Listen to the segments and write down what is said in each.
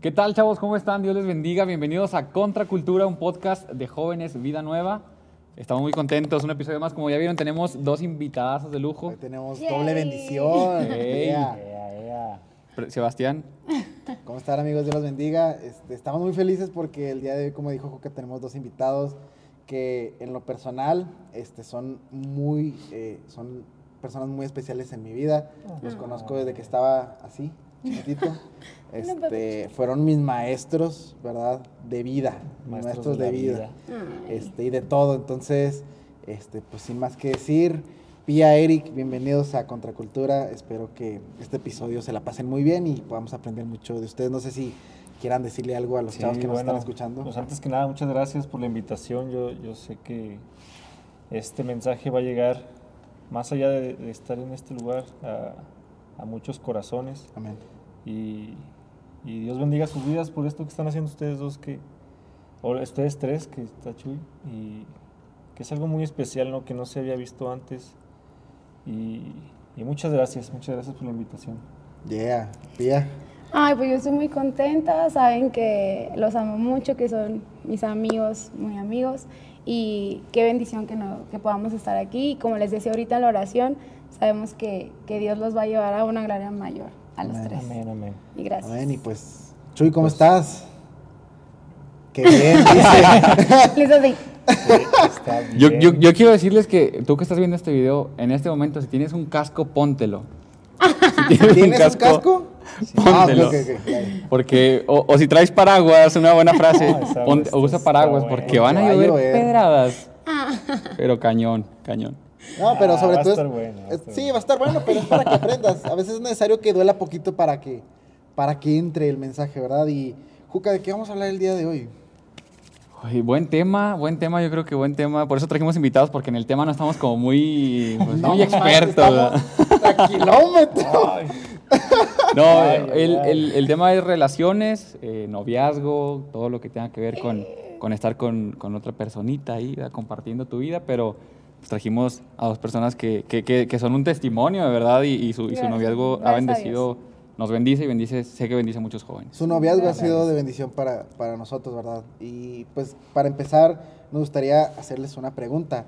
¿Qué tal, chavos? ¿Cómo están? Dios les bendiga. Bienvenidos a Contracultura, un podcast de jóvenes Vida Nueva. Estamos muy contentos. Un episodio más. Como ya vieron, tenemos dos invitadas de lujo. Hoy tenemos Yay. doble bendición. Ey. Yeah. Ea, ea. Pre- Sebastián, ¿Cómo están amigos? Dios los bendiga. Este, estamos muy felices porque el día de hoy, como dijo Joca, tenemos dos invitados que en lo personal este, son muy, eh, son personas muy especiales en mi vida. Los conozco desde que estaba así, chiquitito. Este, fueron mis maestros, ¿verdad? De vida. Mis maestros, de vida. vida. Este, y de todo. Entonces, este, pues sin más que decir, Pía, Eric, bienvenidos a Contracultura. Espero que este episodio se la pasen muy bien y podamos aprender mucho de ustedes. No sé si quieran decirle algo a los Sí, chavos que nos bueno, están escuchando. Pues antes que nada, muchas gracias por la invitación. Yo, yo sé que este mensaje va a llegar más allá de, de estar en este lugar a, a muchos corazones. Amén. Y, y Dios bendiga sus vidas por esto que están haciendo ustedes dos, que, o ustedes tres, que está Chuy, y que es algo muy especial, ¿no? Que no se había visto antes. Y, y muchas gracias, muchas gracias por la invitación. Yeah, Pía. Ay, pues yo estoy muy contenta, saben que los amo mucho, que son mis amigos, muy amigos, y qué bendición que, no, que podamos estar aquí. Y como les decía ahorita en la oración, sabemos que, que Dios los va a llevar a una gloria mayor, a los Amén. tres. Amén, amén. Y gracias. Amén. Y pues, Chuy, ¿cómo Pues- estás? Qué bien, dice. Les doy- Sí, yo, yo, yo quiero decirles que tú que estás viendo este video, en este momento, si tienes un casco, póntelo. Si ¿Tienes un casco? ya. Porque, o, o si traes paraguas, una buena frase, Ah, ponte- está- usa paraguas bueno. porque van a llover llover. pedradas. Pero cañón, cañón. No, pero Ah, sobre va a todo. estar es- bueno, va a es- estar sí, bueno. va a estar bueno, pero es para que aprendas. A veces es necesario que duela poquito para que, para que entre el mensaje, ¿verdad? Y, Juca, ¿de qué vamos a hablar el día de hoy? Buen tema, buen tema, yo creo que buen tema. Por eso trajimos invitados, porque en el tema no estamos como muy, pues, No muy expertos. ¿verdad? No, el, el- el tema es relaciones, eh, noviazgo, todo lo que tenga que ver con, con estar con, con otra personita ahí, ¿verdad? compartiendo tu vida, pero pues, trajimos a dos personas que, que- que- que son un testimonio, de verdad, y, y su, y su noviazgo ha gracias bendecido, nos bendice y bendice, sé que bendice a muchos jóvenes. Su noviazgo ha sido de bendición para, para nosotros, ¿verdad? Y pues para empezar, nos gustaría hacerles una pregunta.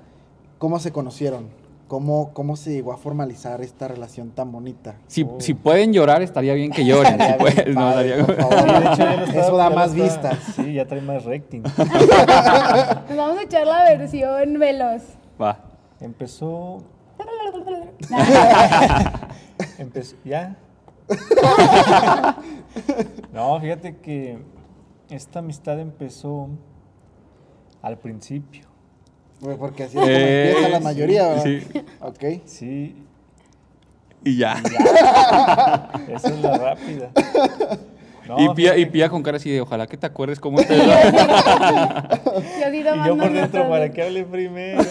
¿Cómo se conocieron? ¿Cómo, cómo se llegó a formalizar esta relación tan bonita? Si, Oh. si pueden llorar, estaría bien que lloren. si pueden, sí, hecho, Eso da más estaba- vistas. Sí, ya trae más rating. Nos vamos a echar la versión veloz. Va. Empezó. Empezó. ¿Ya? no, fíjate que esta amistad empezó al principio. Pues Porque así es como Eh, empieza la mayoría, ¿verdad? sí. Ok. Sí, Y ya. esa es la rápida. No, y, pía, y pía con cara así de, ojalá que te acuerdes cómo te... yo Y yo por dentro, ¿para qué hable primero?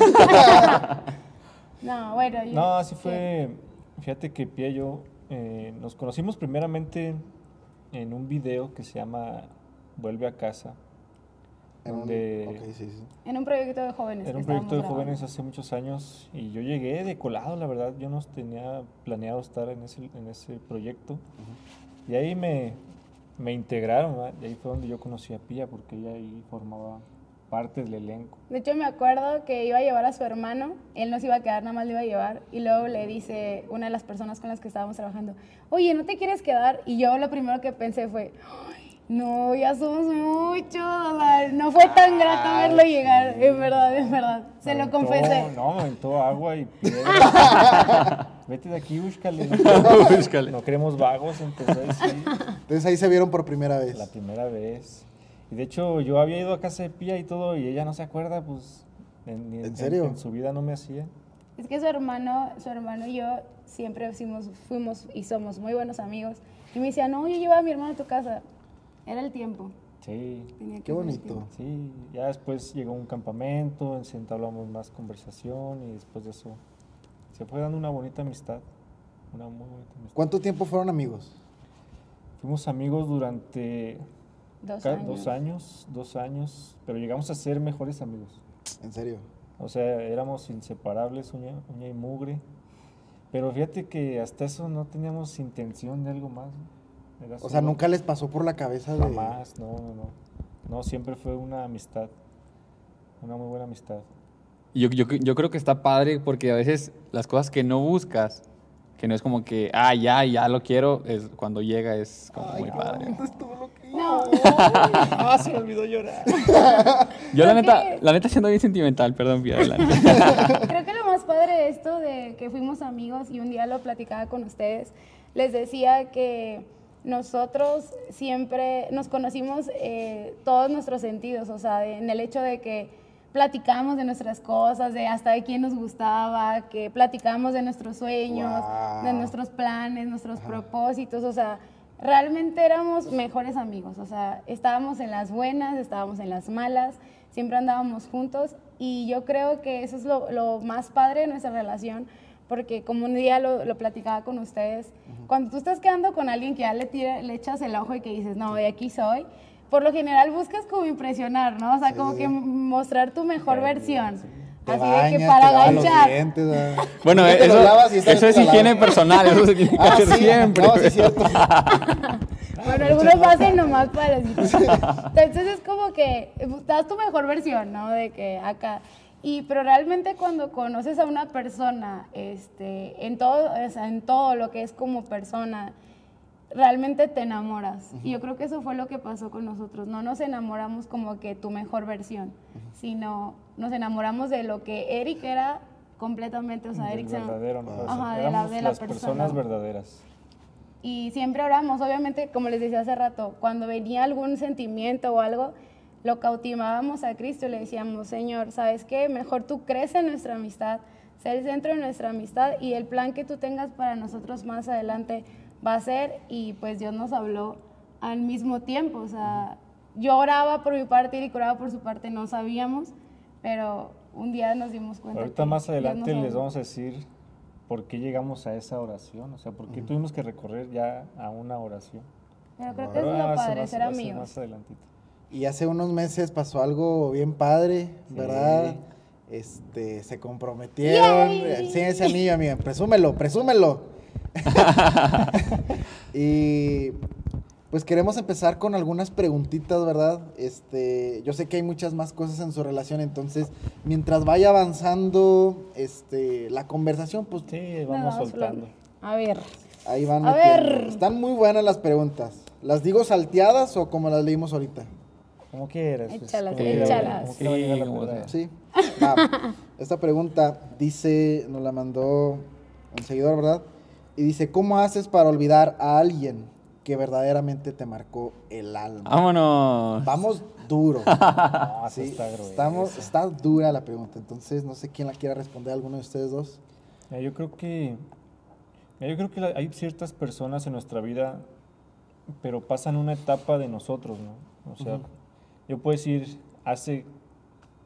No, bueno. yo- No, así sí. fue. Fíjate que Pia y yo eh, nos conocimos primeramente en un video que se llama Vuelve a casa. En un- Donde ok, sí, sí. En un proyecto de jóvenes. era un proyecto de grabando. jóvenes hace muchos años y yo llegué de colado, la verdad. Yo no tenía planeado estar en ese, en ese proyecto. Y ahí me, me integraron, ¿verdad? y ahí fue donde yo conocí a Pia porque ella ahí formaba parte del elenco. De hecho, me acuerdo que iba a llevar a su hermano, él no se iba a quedar, nada más lo iba a llevar, y luego le dice una de las personas con las que estábamos trabajando, oye, ¿no te quieres quedar? Y yo lo primero que pensé fue, "Ay, no, ya somos muchos, o sea, no fue tan grato verlo llegar, en verdad, en verdad, se Me lo aventó- confesé. No, me aventó agua y piedra. Vete de aquí, búscale. Búscale. No queremos vagos, a decir Entonces ahí se vieron por primera vez. la primera vez. Y de hecho, yo había ido a casa de Pía y todo, y ella no se acuerda, pues. En, ni- ¿En serio? En, su vida no me hacía. Es que su hermano, su hermano y yo siempre fuimos, fuimos y somos muy buenos amigos, y me decía, no, yo llevaba a mi hermano a tu casa, era el tiempo. Sí, tenía Qué bonito. sí. Ya después llegó un campamento, en ese entablamos más conversación, y después de eso se fue dando una bonita amistad. Una muy bonita amistad. ¿Cuánto tiempo fueron amigos? Fuimos amigos durante Dos años. dos años, dos años, pero llegamos a ser mejores amigos. En serio. O sea, éramos inseparables, uña, uña y mugre. Pero fíjate que hasta eso no teníamos intención de algo más. era O sea, nunca les pasó por la cabeza de... Jamás, no, no, no. No, siempre fue una amistad. Una muy buena amistad. Yo, yo, yo creo que está padre porque a veces las cosas que no buscas, que no es como que, ah, ya, ya lo quiero, es cuando llega es como muy padre. No, Ah, se me olvidó llorar. Yo la neta, que- la neta siendo bien sentimental, perdón, Pia, adelante. creo que lo más padre de esto de que fuimos amigos y un día lo platicaba con ustedes, les decía que nosotros siempre nos conocimos eh, todos nuestros sentidos, o sea, de- en el hecho de que platicamos de nuestras cosas, de hasta de quién nos gustaba, que platicamos de nuestros sueños, de nuestros planes, nuestros propósitos, o sea, realmente éramos mejores amigos, o sea, estábamos en las buenas, estábamos en las malas, siempre andábamos juntos y yo creo que eso es lo, lo más padre de nuestra relación, porque como un día lo, lo platicaba con ustedes, cuando tú estás quedando con alguien que ya le, tira- le echas el ojo y que dices, no, de aquí soy, por lo general buscas como impresionar, ¿no? O sea, Sí, como sí, que mostrar tu mejor versión. Te Así bañas, de que para dientes, ah. Bueno, los eso, eso es higiene personal, eso se tiene que Ah, hacer sí, siempre. No, sí es cierto. Bueno, algunos lo hacen nomás para decir. Entonces es como que das tu mejor versión, ¿no? De que acá. Y pero realmente cuando conoces a una persona, este, en todo, o sea, en todo lo que es como persona, realmente te enamoras. Y yo creo que eso fue lo que pasó con nosotros. No nos enamoramos como que tu mejor versión, sino nos enamoramos de lo que Eric era completamente, o sea, Del Eric se- verdadero, ¿no? Ajá, de la, de la las persona. personas verdaderas. Y siempre oramos, obviamente, como les decía hace rato, cuando venía algún sentimiento o algo, lo cautivábamos a Cristo y le decíamos, Señor, ¿sabes qué? Mejor tú crees en nuestra amistad, sé el centro de nuestra amistad y el plan que tú tengas para nosotros más adelante va a ser. Y pues Dios nos habló al mismo tiempo, o sea, yo oraba por mi parte y oraba por su parte, no sabíamos, pero un día nos dimos cuenta. Ahorita que más adelante les vamos a decir por qué llegamos a esa oración, o sea, por qué tuvimos que recorrer ya a una oración. Pero creo que Pero eso es lo padre, ser amigos. Más adelantito. Y hace unos meses pasó algo bien padre, Sí. ¿verdad? Este, se comprometieron. Yay. Sí, ese anillo, amigo. Presúmelo, presúmelo. y pues queremos empezar con algunas preguntitas, ¿verdad? Este, yo sé que hay muchas más cosas en su relación, entonces, mientras vaya avanzando este, la conversación, pues Sí, vamos soltando. A ver. ahí van A metiendo. ver. Están muy buenas las preguntas. ¿Las digo salteadas o como las leímos ahorita? Como quieras. pues, Échalas, como quiera, échalas. como a llegar la Sí, como. Sí. Esta pregunta dice, nos la mandó un seguidor, ¿verdad? Y dice, ¿cómo haces para olvidar a alguien que verdaderamente te marcó el alma? Vámonos. Vamos duro. No, eso Sí, está estamos, está dura la pregunta, entonces no sé quién la quiera responder, alguno de ustedes dos. Mira, yo creo que mira, yo creo que hay ciertas personas en nuestra vida, pero pasan una etapa de nosotros, ¿no? O sea. Yo puedo decir, hace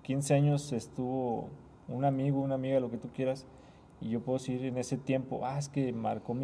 15 años estuvo un amigo, una amiga, lo que tú quieras, y yo puedo decir en ese tiempo, ah, es que marcó mi